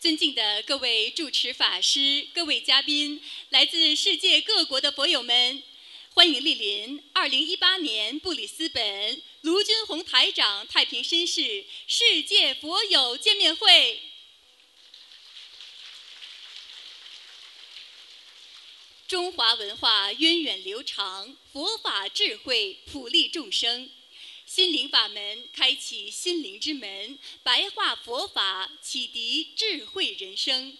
尊敬的各位主持法师、各位嘉宾、来自世界各国的佛友们，欢迎莅临2018年布里斯本卢军宏台长太平绅士世界佛友见面会。中华文化源远流长，佛法智慧普利众生。心灵法门开启心灵之门，白话佛法启迪智慧人生。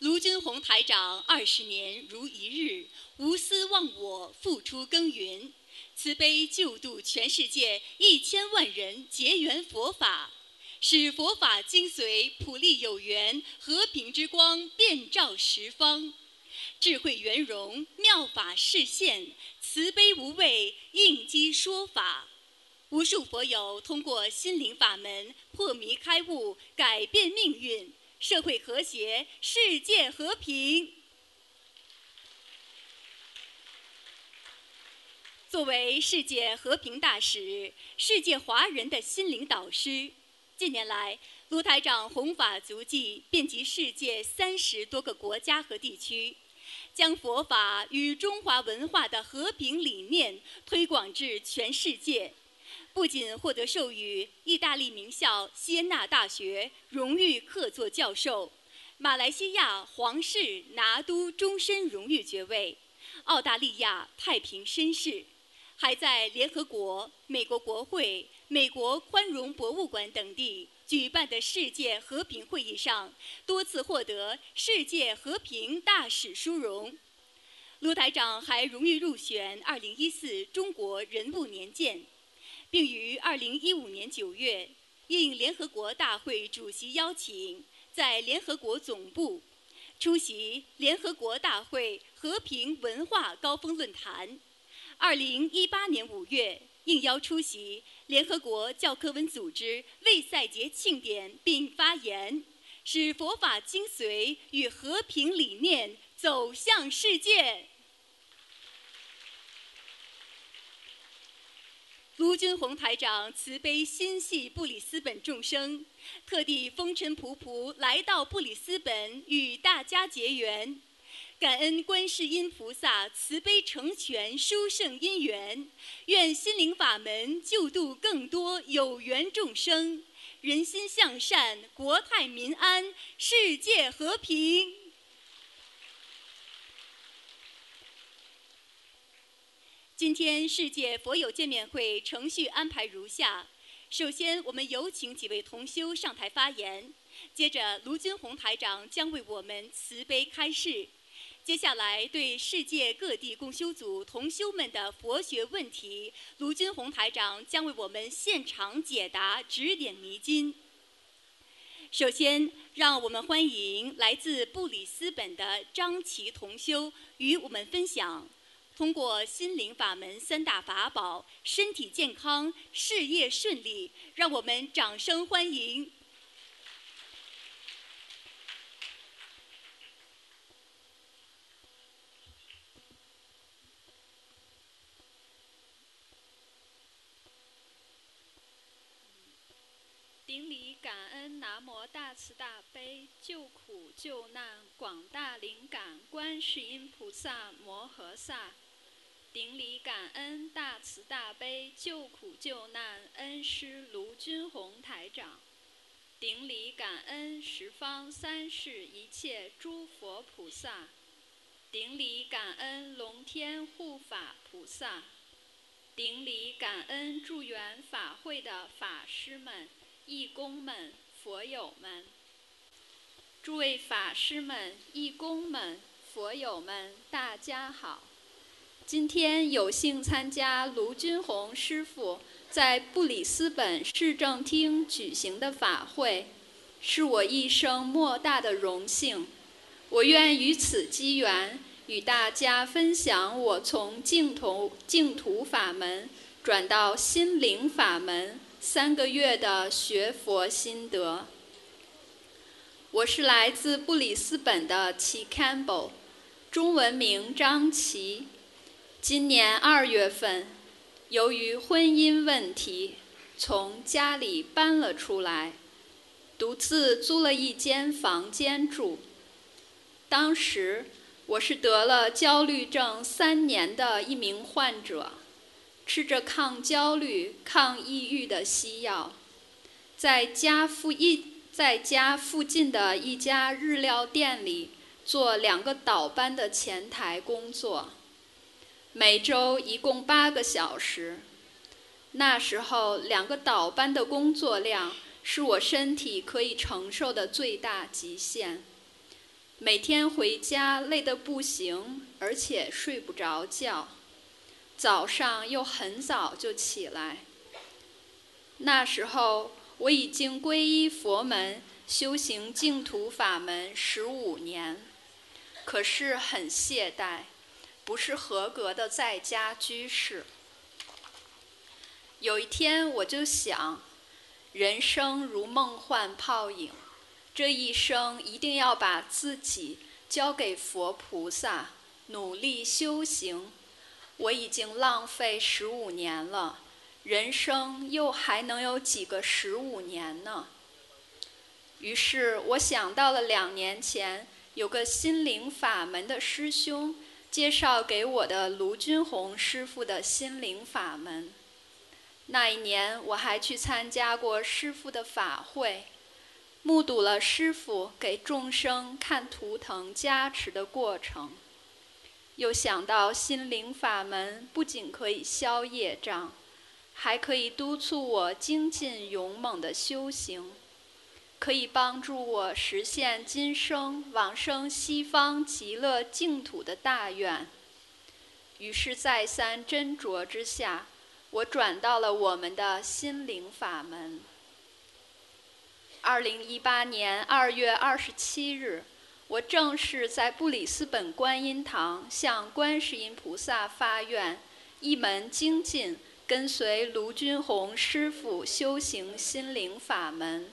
卢军宏台长二十年如一日，无私忘我，付出耕耘，慈悲救度全世界一千万人结缘佛法，使佛法精髓普利有缘，和平之光遍照十方，智慧圆融妙法示现，慈悲无畏应机说法。无数佛友通过心灵法门破迷开悟，改变命运，社会和谐，世界和平。作为世界和平大使，世界华人的心灵导师，近年来，卢台长弘法足迹遍及世界三十多个国家和地区，将佛法与中华文化的和平理念推广至全世界。不仅获得授予意大利名校锡耶纳大学荣誉客座教授，马来西亚皇室拿督终身荣誉爵位，澳大利亚太平绅士，还在联合国、美国国会、美国宽容博物馆等地举办的世界和平会议上，多次获得世界和平大使殊荣。卢台长还荣誉入选2014中国人物年鉴。并于2015年9月，应联合国大会主席邀请，在联合国总部出席联合国大会和平文化高峰论坛。2018年5月，应邀出席联合国教科文组织卫赛节庆典并发言，使佛法精髓与和平理念走向世界。卢军宏台长慈悲心系布里斯本众生，特地风尘仆仆来到布里斯本与大家结缘，感恩观世音菩萨慈悲成全殊胜因缘，愿心灵法门救度更多有缘众生，人心向善，国泰民安，世界和平。今天世界佛友见面会程序安排如下：首先，我们有请几位同修上台发言；接着，卢军宏台长将为我们慈悲开示；接下来，对世界各地共修组同修们的佛学问题，卢军宏台长将为我们现场解答，指点迷津。首先，让我们欢迎来自布里斯本的张琪同修与我们分享。通过心灵法门三大法宝，身体健康，事业顺利，让我们掌声欢迎！顶礼感恩南无大慈大悲救苦救难广大灵感观世音菩萨摩诃萨。顶礼感恩大慈大悲救苦救难恩师卢军宏台长，顶礼感恩十方三世一切诸佛菩萨，顶礼感恩龙天护法菩萨，顶礼感恩助缘法会的法师们、义工们、佛友们，诸位法师们、义工们、佛友们，大家好。今天有幸参加卢军宏师傅在布里斯本市政厅举行的法会，是我一生莫大的荣幸。我愿于此机缘与大家分享我从净土净土法门转到心灵法门三个月的学佛心得。我是来自布里斯本的齐 Campbell，中文名张琪。今年二月份，由于婚姻问题，从家里搬了出来。独自租了一间房间住。当时我是得了焦虑症三年的一名患者，吃着抗焦虑、抗抑郁的西药，在家附一在家附近的一家日料店里做两个倒班的前台工作，每周一共八个小时。那时候，两个倒班的工作量是我身体可以承受的最大极限。每天回家累得不行，而且睡不着觉，早上又很早就起来。那时候我已经皈依佛门，修行净土法门十五年，可是很懈怠，不是合格的在家居士。有一天，我就想，人生如梦幻泡影，这一生一定要把自己交给佛菩萨，努力修行。我已经浪费十五年了，人生又还能有几个十五年呢？于是我想到了两年前有个心灵法门的师兄介绍给我的卢军红师傅的心灵法门。那一年，我还去参加过师傅的法会，目睹了师傅给众生看图腾加持的过程。又想到心灵法门不仅可以消业障，还可以督促我精进勇猛的修行，可以帮助我实现今生往生西方极乐净土的大愿。于是再三斟酌之下。我转到了我们的心灵法门。二零一八年二月二十七日，我正式在布里斯本观音堂向观世音菩萨发愿，一门精进，跟随卢军宏师傅修行心灵法门，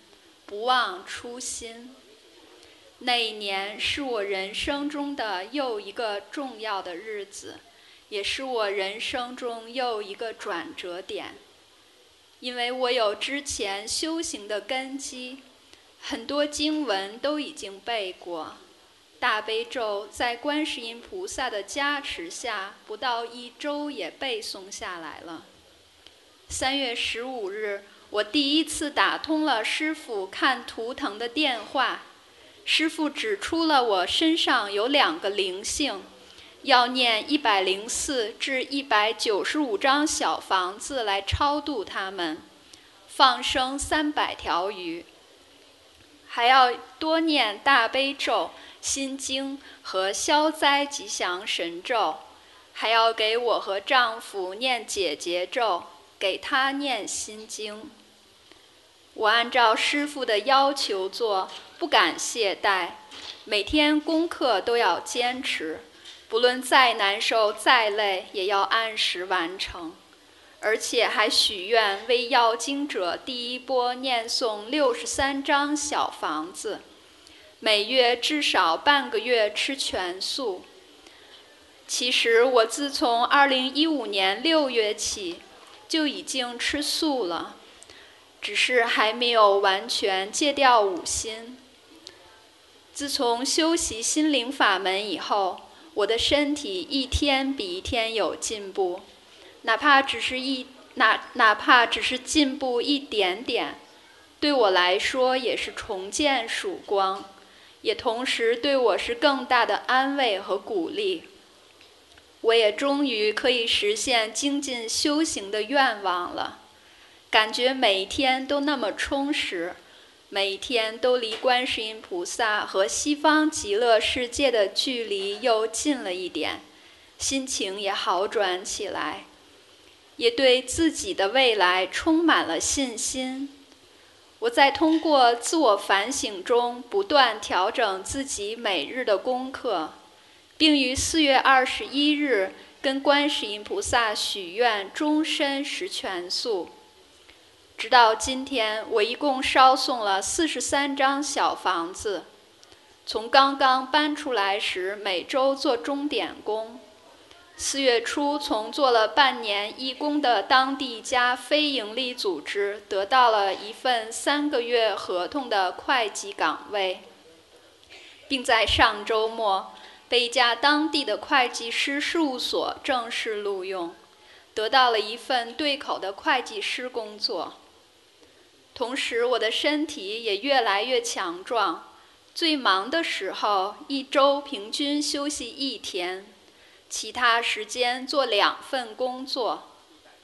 不忘初心。那一年是我人生中的又一个重要的日子。也是我人生中又一个转折点，因为我有之前修行的根基，很多经文都已经背过，大悲咒在观世音菩萨的加持下，不到一周也背诵下来了。三月十五日，我第一次打通了师傅看图腾的电话，师傅指出了我身上有两个灵性。要念一百零四至一百九十五张小房子来超度他们，放生三百条鱼，还要多念大悲咒、心经和消灾吉祥神咒，还要给我和丈夫念解结咒，给他念心经。我按照师傅的要求做，不敢懈怠，每天功课都要坚持。不论再难受、再累，也要按时完成，而且还许愿为要经者第一波念诵六十三张小房子，每月至少半个月吃全素。其实我自从二零一五年六月起就已经吃素了，只是还没有完全戒掉五心。自从修习心灵法门以后。我的身体一天比一天有进步，哪怕只是一哪哪怕只是进步一点点，对我来说也是重见曙光，也同时对我是更大的安慰和鼓励。我也终于可以实现精进修行的愿望了，感觉每一天都那么充实。每一天都离观世音菩萨和西方极乐世界的距离又近了一点，心情也好转起来，也对自己的未来充满了信心。我在通过自我反省中不断调整自己每日的功课，并于四月二十一日跟观世音菩萨许愿终身食全素。直到今天，我一共烧送了四十三张小房子。从刚刚搬出来时，每周做钟点工，四月初，从做了半年义工的当地一家非营利组织得到了一份三个月合同的会计岗位，并在上周末被一家当地的会计师事务所正式录用，得到了一份对口的会计师工作。同时，我的身体也越来越强壮，最忙的时候一周平均休息一天。其他时间做两份工作，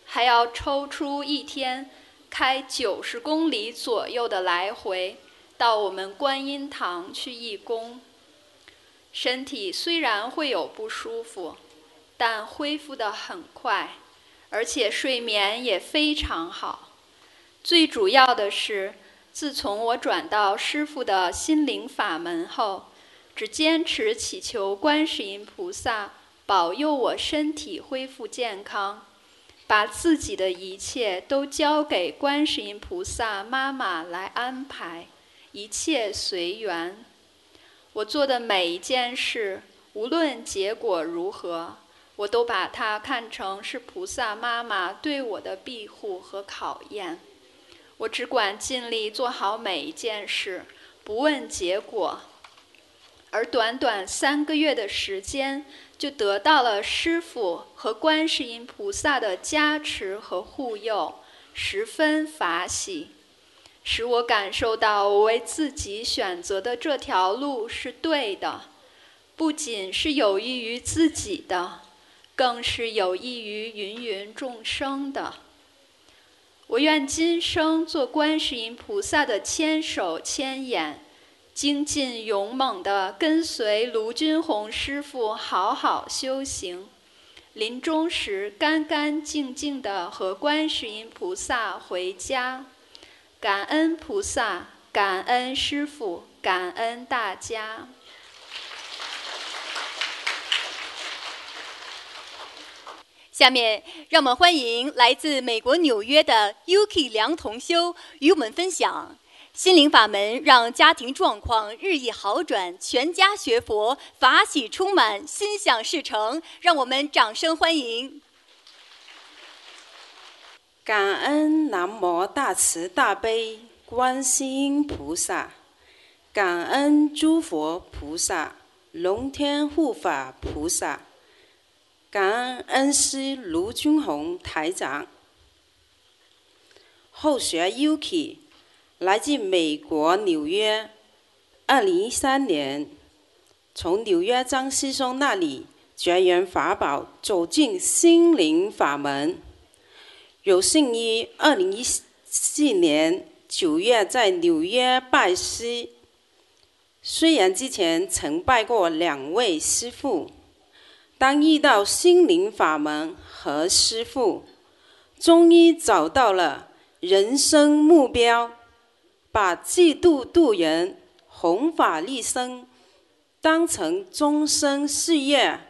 还要抽出一天开九十公里左右的来回到我们观音堂去义工。身体虽然会有不舒服，但恢复得很快，而且睡眠也非常好。最主要的是，自从我转到师父的心灵法门后，只坚持祈求观世音菩萨。保佑我身体恢复健康，把自己的一切都交给观世音菩萨妈妈来安排，一切随缘。我做的每一件事，无论结果如何，我都把它看成是菩萨妈妈对我的庇护和考验。我只管尽力做好每一件事，不问结果。而短短三个月的时间。就得到了师父和观世音菩萨的加持和护佑，十分法喜，使我感受到我为自己选择的这条路是对的，不仅是有益于自己的，更是有益于芸芸众生的。我愿今生做观世音菩萨的千手千眼。精进勇猛地跟随卢军宏师傅好好修行，临终时干干净净地和观世音菩萨回家。感恩菩萨，感恩师傅，感恩大家。下面，让我们欢迎来自美国纽约的 Yuki 梁同修与我们分享。心灵法门让家庭状况日益好转，全家学佛，法喜充满，心想事成。让我们掌声欢迎！感恩南无大慈大悲观世音菩萨，感恩诸佛菩萨、龙天护法菩萨，感恩恩师卢军宏台长，后学 Yuki。来自美国纽约，二零一三年从纽约张师兄那里结缘法宝，走进心灵法门。有幸于二零一四年九月在纽约拜师。虽然之前曾拜过两位师父，当遇到心灵法门和师父，终于找到了人生目标。把济度度人、弘法利生当成终身事业。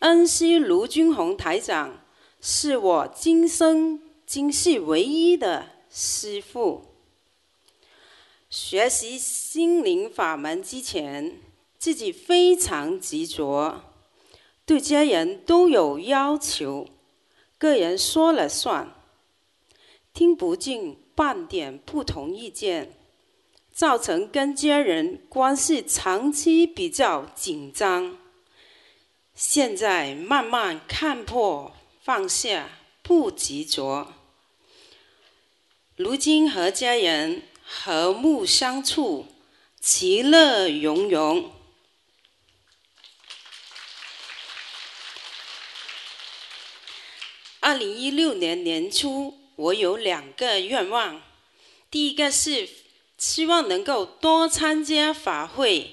恩师卢军宏台长是我今生今世唯一的师父。学习心灵法门之前，自己非常执着，对家人都有要求，个人说了算，听不进。半点不同意见，造成跟家人关系长期比较紧张。现在慢慢看破放下，不执着。如今和家人和睦相处，其乐融融。二零一六年年初。我有两个愿望，第一个是希望能够多参加法会，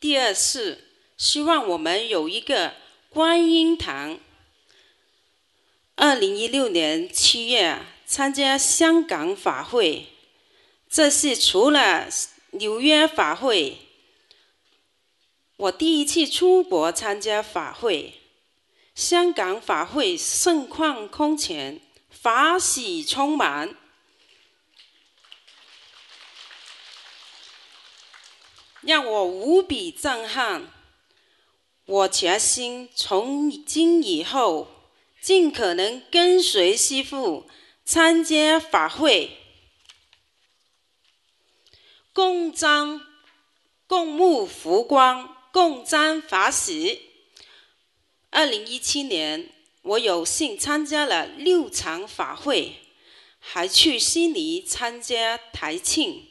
第二是希望我们有一个观音堂。二零一六年七月参加香港法会，这是除了纽约法会，我第一次出国参加法会。香港法会盛况空前。法喜充满，让我无比震撼。我决心从今以后尽可能跟随师父参加法会，共沾共沐佛光，共沾法喜。二零一七年，我有幸参加了六场法会，还去悉尼参加台庆。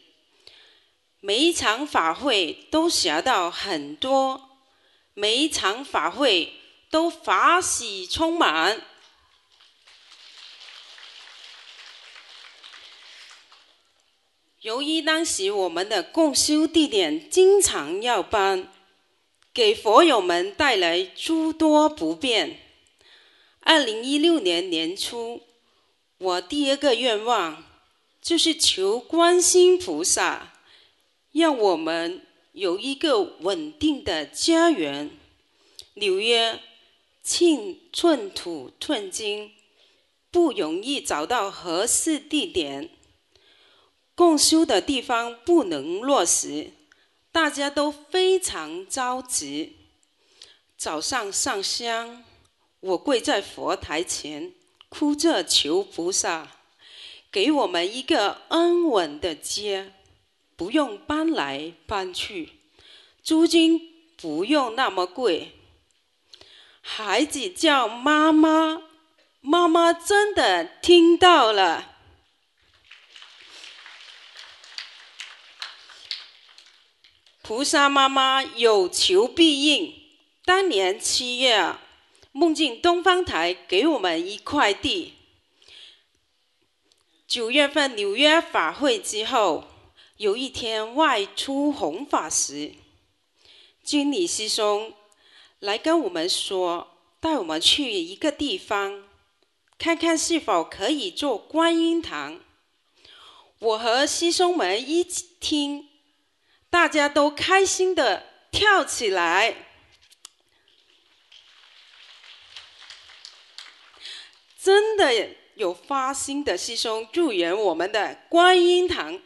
每一场法会都学到很多，每一场法会都法喜充满。由于当时我们的共修地点经常要搬，给佛友们带来诸多不便。二零一六年年初，我第二个愿望就是求观世菩萨。让我们有一个稳定的家园。纽约寸寸土寸金，不容易找到合适地点。共修的地方不能落实，大家都非常着急。早上上香，我跪在佛台前，哭着求菩萨，给我们一个安稳的家。不用搬来搬去，租金不用那么贵。孩子叫妈妈，妈妈真的听到了。菩萨妈妈有求必应。当年七月，梦境东方台给我们一块地。九月份纽约法会之后。有一天外出弘法时，经理师兄来跟我们说，带我们去一个地方，看看是否可以做观音堂。我和师兄们一起听，大家都开心的跳起来。真的有发心的师兄助缘我们的观音堂。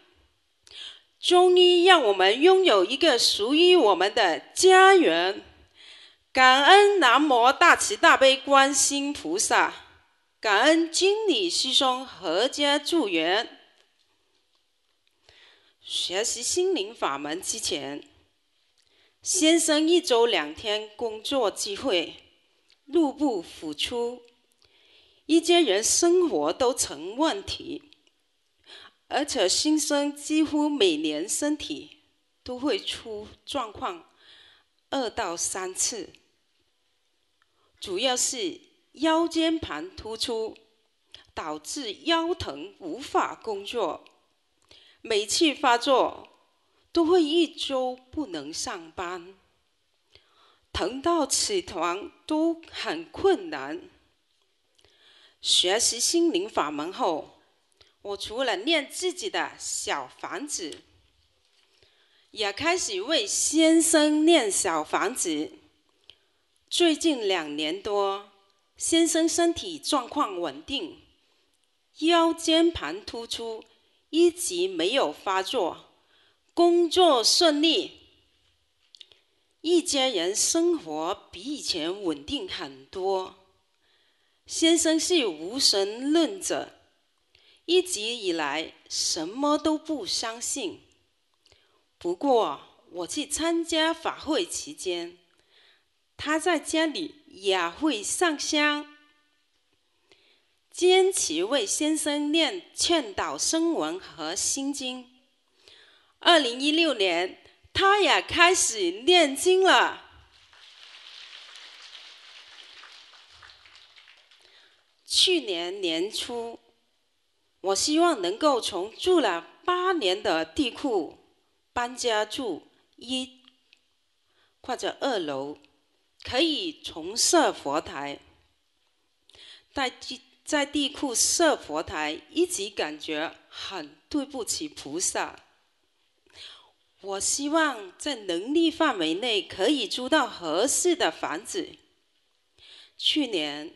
终于让我们拥有一个属于我们的家园，感恩南无大慈大悲观世菩萨，感恩经理师兄阖家助缘。学习心灵法门之前，先生一周两天工作机会，入不敷出，一家人生活都成问题。而且新生几乎每年身体都会出状况，二到三次，主要是腰间盘突出，导致腰疼无法工作，每次发作都会一周不能上班，疼到起床都很困难。学习心灵法门后。我除了念自己的小房子，也开始为先生念小房子。最近两年多，先生身体状况稳定，腰间盘突出一直没有发作，工作顺利，一家人生活比以前稳定很多。先生是无神论者。一直以来什么都不相信。不过我去参加法会期间，他在家里也会上香，坚持为先生念劝导声文和心经。二零一六年，他也开始念经了。去年年初。我希望能够从住了八年的地库搬家住一或者二楼，可以重设佛台。在地在地库设佛台，一直感觉很对不起菩萨。我希望在能力范围内可以租到合适的房子。去年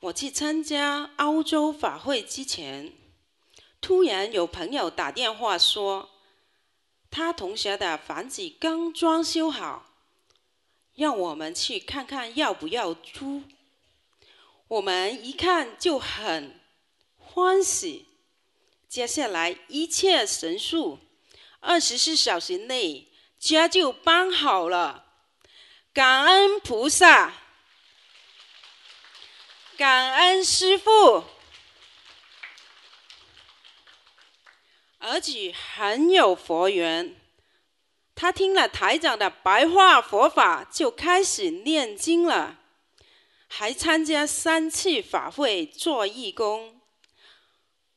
我去参加澳洲法会之前。突然有朋友打电话说，他同学的房子刚装修好，让我们去看看要不要租。我们一看就很欢喜。接下来一切神速，二十四小时内家就搬好了。感恩菩萨，感恩师父。儿子很有佛缘，他听了台长的白话佛法，就开始念经了，还参加三次法会做义工。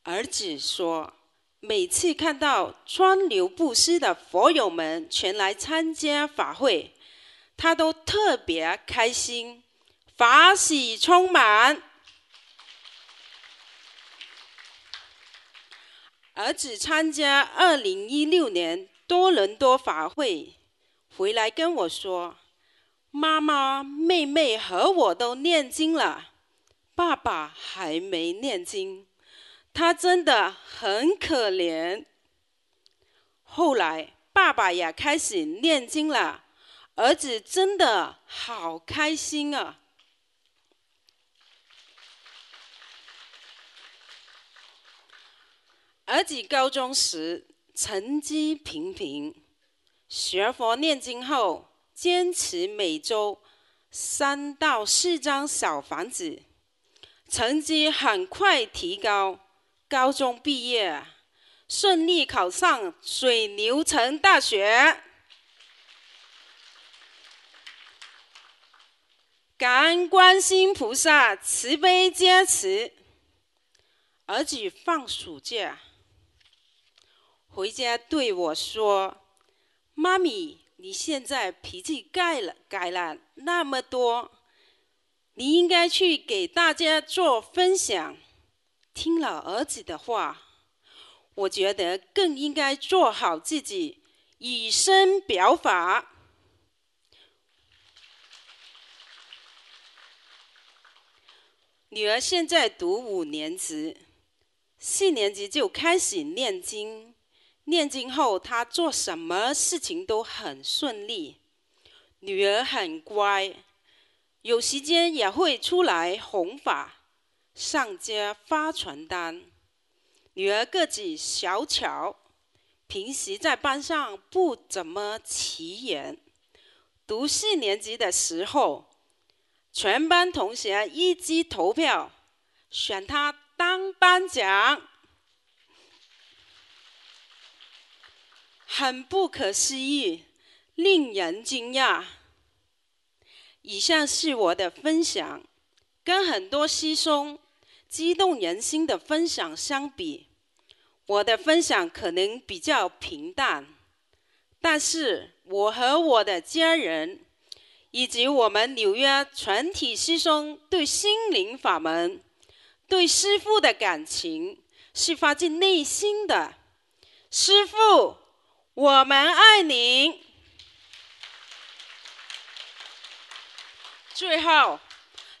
儿子说：“每次看到川流不息的佛友们前来参加法会，他都特别开心，法喜充满。”儿子参加二零一六年多伦多法会，回来跟我说：“妈妈、妹妹和我都念经了，爸爸还没念经。”他真的很可怜。后来，爸爸也开始念经了，儿子真的好开心啊！儿子高中时成绩平平，学佛念经后，坚持每周三到四张小房子，成绩很快提高。高中毕业，顺利考上水牛城大学。感恩观世菩萨慈悲加持。儿子放暑假回家对我说：“妈咪，你现在脾气改了，改了那么多，你应该去给大家做分享。”听了儿子的话，我觉得更应该做好自己，以身表法。女儿现在读五年级，四年级就开始念经。念经后，她做什么事情都很顺利。女儿很乖，有时间也会出来弘法。上街发传单，女儿个子小巧，平时在班上不怎么起眼。读四年级的时候，全班同学一致投票选她当班长，很不可思议，令人惊讶。以上是我的分享，跟很多师兄。激动人心的分享相比，我的分享可能比较平淡，但是我和我的家人，以及我们纽约全体师兄对心灵法门、对师父的感情是发自内心的。师父，我们爱您。最后。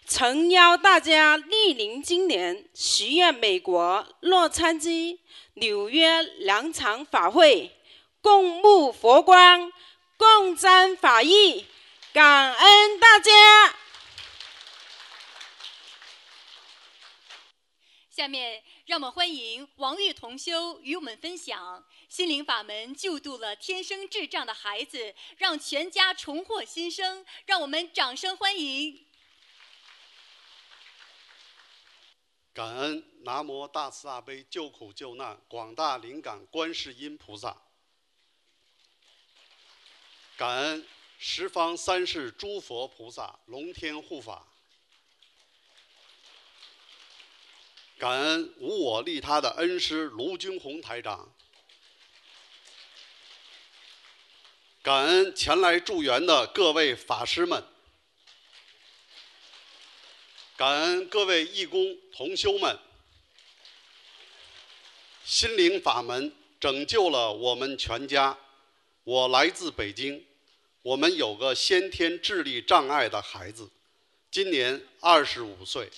诚邀大家莅临今年十月美国洛杉矶、纽约两场法会，共沐佛光，共沾法益，感恩大家。下面让我们欢迎王玉同修与我们分享心灵法门救度了天生智障的孩子，让全家重获新生。让我们掌声欢迎。感恩南无大慈大悲救苦救难广大灵感观世音菩萨，感恩十方三世诸佛菩萨龙天护法，感恩无我利他的恩师卢军红台长，感恩前来助缘的各位法师们。感恩各位义工同修们，心灵法门拯救了我们全家。我来自北京，我们有个先天智力障碍的孩子，今年二十五岁。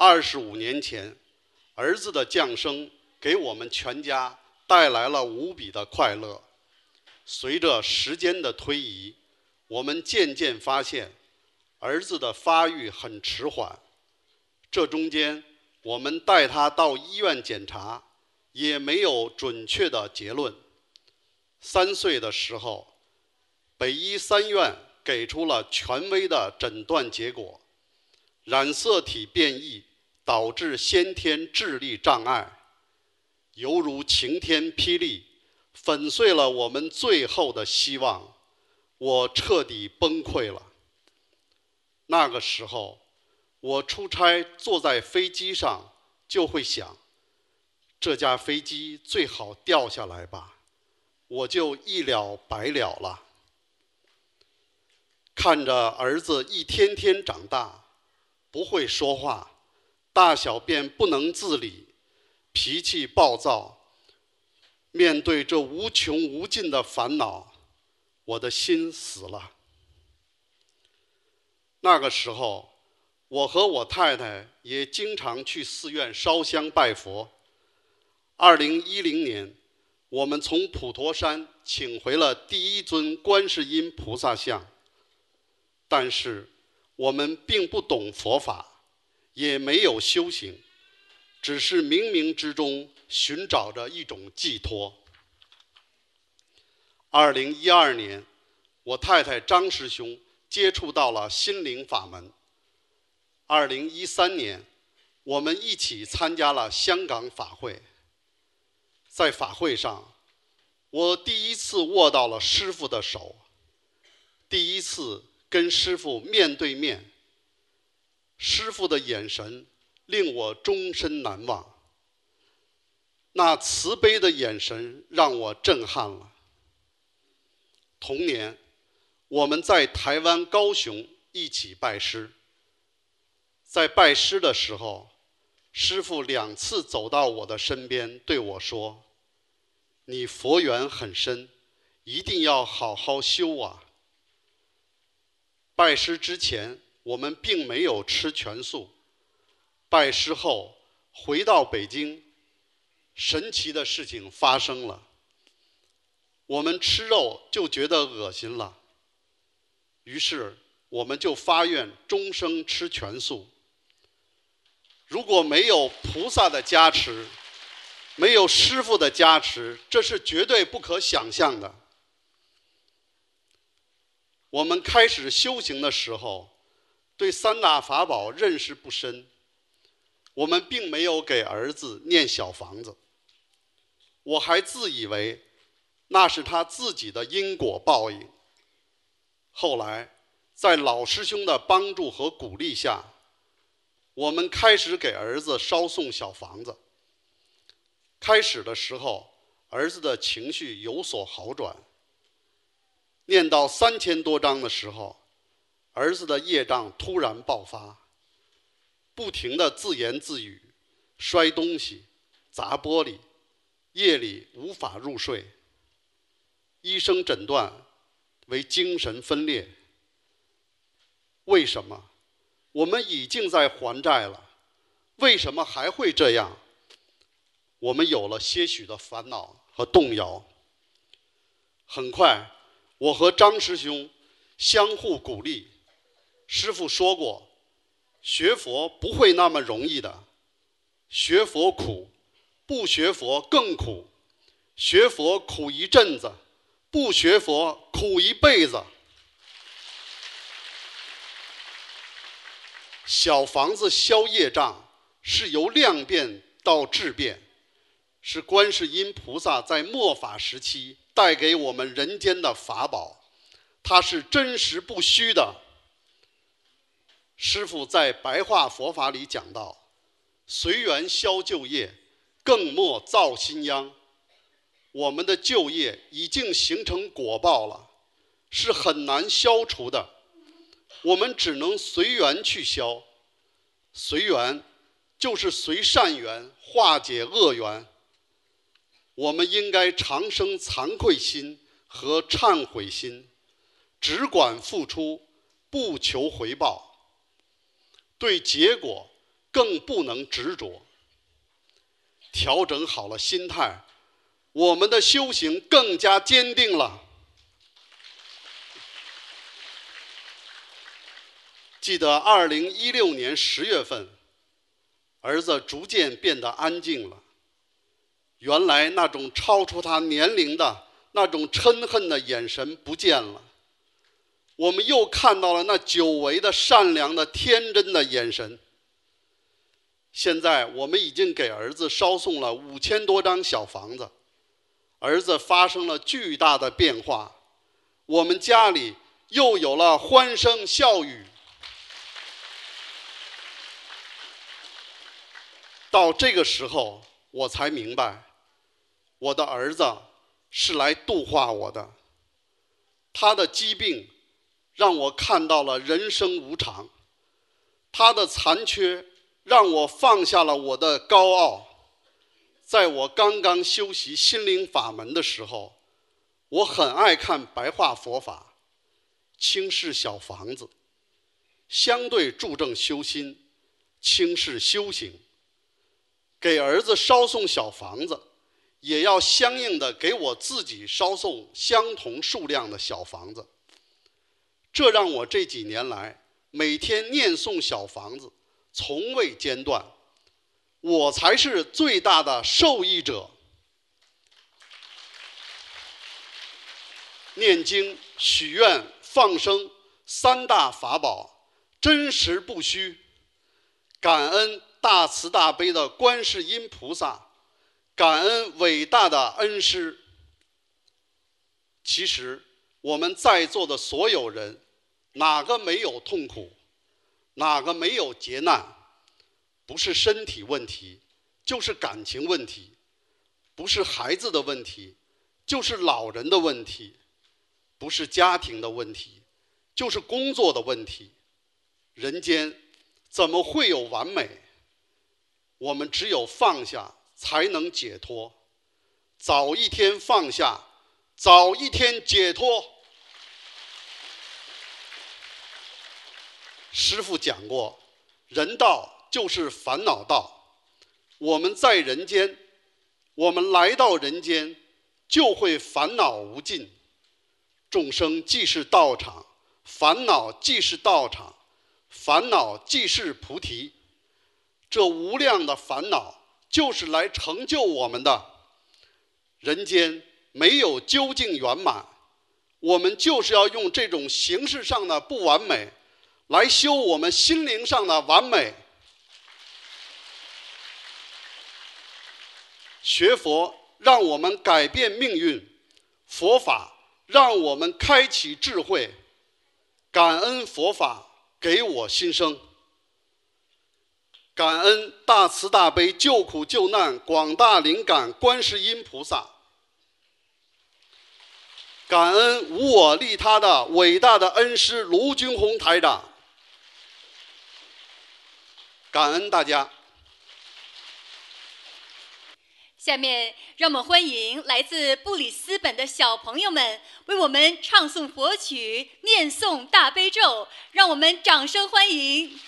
二十五年前，儿子的降生给我们全家带来了无比的快乐。随着时间的推移，我们渐渐发现，儿子的发育很迟缓。这中间，我们带他到医院检查，也没有准确的结论。三岁的时候，北医三院给出了权威的诊断结果：染色体变异导致先天智力障碍。犹如晴天霹雳，粉碎了我们最后的希望。我彻底崩溃了。那个时候，我出差坐在飞机上，就会想：这架飞机最好掉下来吧，我就一了百了了。看着儿子一天天长大，不会说话，大小便不能自理。脾气暴躁，面对这无穷无尽的烦恼，我的心死了。那个时候，我和我太太也经常去寺院烧香拜佛。二零一零年，我们从普陀山请回了第一尊观世音菩萨像。但是，我们并不懂佛法，也没有修行。只是冥冥之中寻找着一种寄托。二零一二年，我太太张师兄接触到了心灵法门。二零一三年，我们一起参加了香港法会。在法会上，我第一次握到了师傅的手，第一次跟师傅面对面。师傅的眼神。令我终身难忘。那慈悲的眼神让我震撼了。同年，我们在台湾高雄一起拜师。在拜师的时候，师傅两次走到我的身边对我说：“你佛缘很深，一定要好好修啊。”拜师之前，我们并没有吃全素。拜师后回到北京，神奇的事情发生了。我们吃肉就觉得恶心了，于是我们就发愿终生吃全素。如果没有菩萨的加持，没有师傅的加持，这是绝对不可想象的。我们开始修行的时候，对三大法宝认识不深。我们并没有给儿子念小房子，我还自以为那是他自己的因果报应。后来，在老师兄的帮助和鼓励下，我们开始给儿子烧送小房子。开始的时候，儿子的情绪有所好转。念到三千多章的时候，儿子的业障突然爆发。不停的自言自语，摔东西，砸玻璃，夜里无法入睡。医生诊断为精神分裂。为什么？我们已经在还债了，为什么还会这样？我们有了些许的烦恼和动摇。很快，我和张师兄相互鼓励。师傅说过。学佛不会那么容易的，学佛苦，不学佛更苦，学佛苦一阵子，不学佛苦一辈子。小房子消业障是由量变到质变，是观世音菩萨在末法时期带给我们人间的法宝，它是真实不虚的。师父在白话佛法里讲到：“随缘消旧业，更莫造新殃。”我们的旧业已经形成果报了，是很难消除的。我们只能随缘去消。随缘就是随善缘化解恶缘。我们应该常生惭愧心和忏悔心，只管付出，不求回报。对结果更不能执着，调整好了心态，我们的修行更加坚定了。记得二零一六年十月份，儿子逐渐变得安静了。原来那种超出他年龄的那种嗔恨的眼神不见了，我们又看到了那久违的善良的天真的眼神。现在我们已经给儿子捎送了五千多张小房子，儿子发生了巨大的变化，我们家里又有了欢声笑语。到这个时候，我才明白。我的儿子是来度化我的，他的疾病让我看到了人生无常，他的残缺让我放下了我的高傲。在我刚刚修习心灵法门的时候，我很爱看白话佛法，轻视小房子，相对注重修心，轻视修行。给儿子捎送小房子。也要相应的给我自己捎送相同数量的小房子，这让我这几年来每天念诵小房子从未间断，我才是最大的受益者。念经、许愿、放生三大法宝，真实不虚，感恩大慈大悲的观世音菩萨。感恩伟大的恩师。其实我们在座的所有人，哪个没有痛苦，哪个没有劫难？不是身体问题，就是感情问题；不是孩子的问题，就是老人的问题；不是家庭的问题，就是工作的问题。人间怎么会有完美？我们只有放下。才能解脱，早一天放下，早一天解脱。师父讲过，人道就是烦恼道。我们在人间，我们来到人间，就会烦恼无尽。众生既是道场，烦恼既是道场，烦恼既是菩提。这无量的烦恼。就是来成就我们的。人间没有究竟圆满，我们就是要用这种形式上的不完美，来修我们心灵上的完美。学佛让我们改变命运，佛法让我们开启智慧，感恩佛法给我新生。感恩大慈大悲救苦救难广大灵感观世音菩萨，感恩无我利他的伟大的恩师卢军宏台长，感恩大家。下面让我们欢迎来自布里斯本的小朋友们为我们唱诵佛曲、念诵大悲咒，让我们掌声欢迎。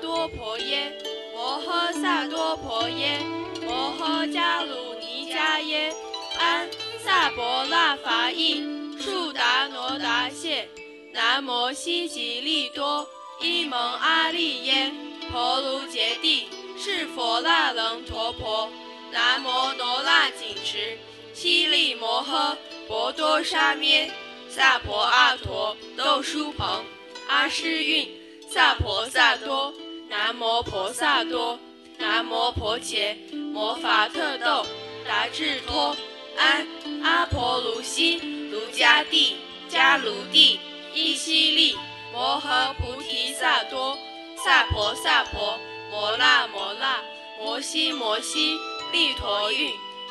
多婆耶，摩诃萨多婆耶，摩诃迦卢尼迦耶，安萨婆那法义，树达罗达谢，南摩悉吉利多，伊蒙阿利耶，婆卢羯帝，是佛那楞陀婆，南摩罗那紧持，悉利摩诃，波多沙咩。萨婆阿陀豆书棚阿诗韵萨婆萨多南无婆萨多南无婆伽摩法特豆达智多安阿婆卢西卢迦帝迦卢帝伊西利摩诃菩提萨多萨婆萨婆摩那摩那摩西摩西利陀韵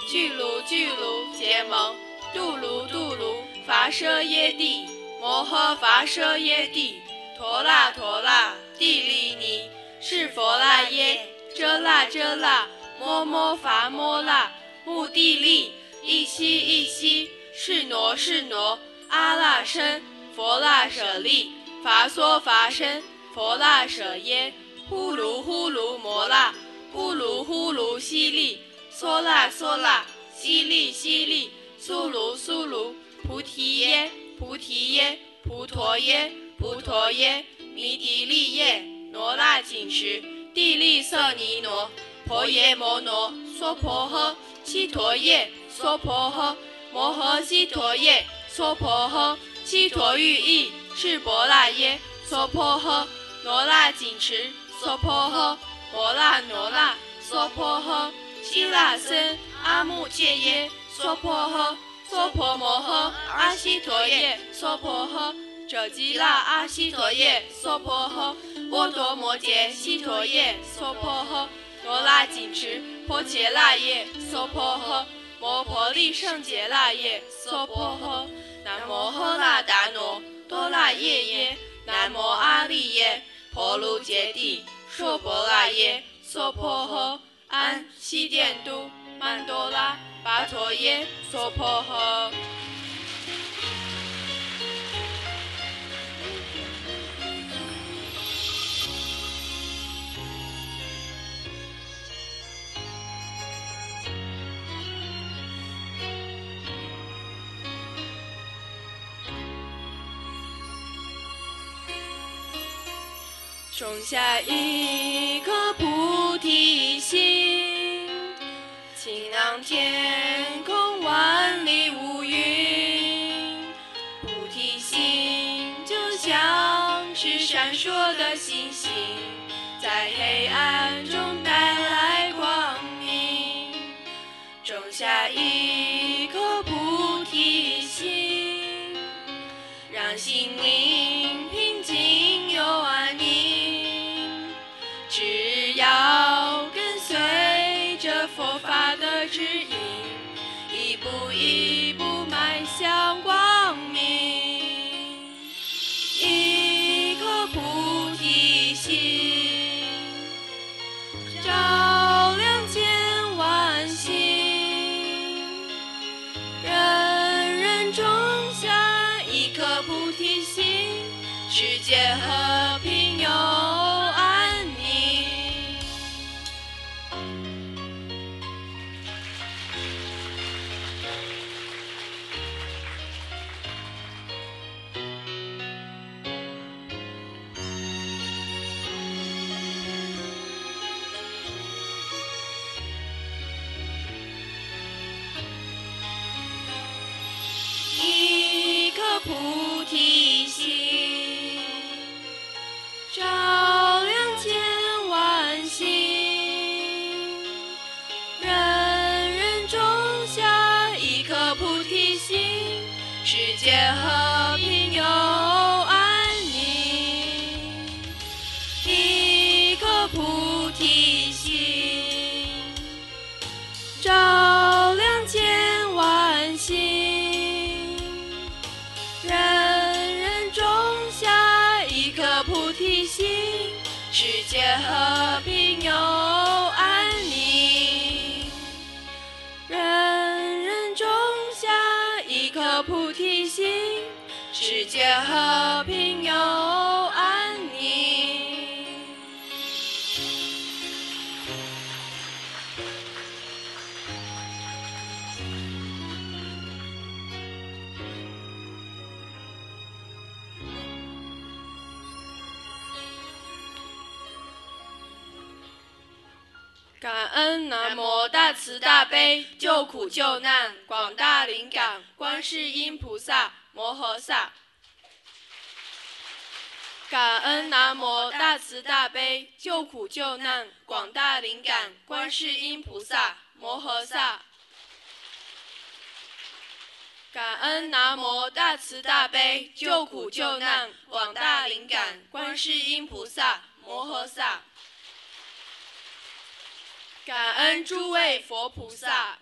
俱卢俱卢结蒙度卢度卢。伐舍耶帝，摩诃伐舍耶帝，陀那陀那，帝利尼，是佛那耶，遮那遮那，摩摩伐摩那，目的地，一西一西，是挪是挪，阿那僧，佛那舍利，伐娑伐僧，佛那舍耶，呼噜呼噜摩那，呼噜呼噜悉利，娑那娑那，悉利悉利，苏卢苏卢，菩提耶，菩提耶，菩陀耶，菩陀耶，弥提利耶，罗那紧持，地利色尼罗，婆耶摩挪，娑婆诃，悉陀耶，娑婆诃，摩诃悉陀耶，娑婆诃，悉陀喻意，是婆那耶，娑婆诃，罗那紧持，娑婆诃，摩那罗那，娑婆诃，悉那僧，阿穆戒耶，娑婆诃，娑婆摩诃，阿悉陀耶，娑婆诃，者吉那阿悉陀耶，娑婆诃，波多摩羯悉陀夜，娑婆诃，罗那紧持，波伽那夜，娑婆诃，摩婆利胜羯那夜，娑婆诃，南无喝那达罗多那夜耶，南无阿利耶，婆卢羯帝，烁婆那耶，娑婆诃，安悉殿都，曼多拉，巴陀耶，娑婆诃。种下一颗菩提心，晴朗天空万里无云。菩提心就像是闪烁的星星，在黑暗中世界和平又安宁。人人种下一颗菩提心，世界和平恩南无大慈大悲救苦救难广大灵感观世音菩萨摩诃萨。感恩南无大慈大悲救苦救难广大灵感观世音菩萨摩诃萨。感恩南无大慈大悲救苦救难广大灵感观世音菩萨摩诃萨。感恩诸位佛菩萨。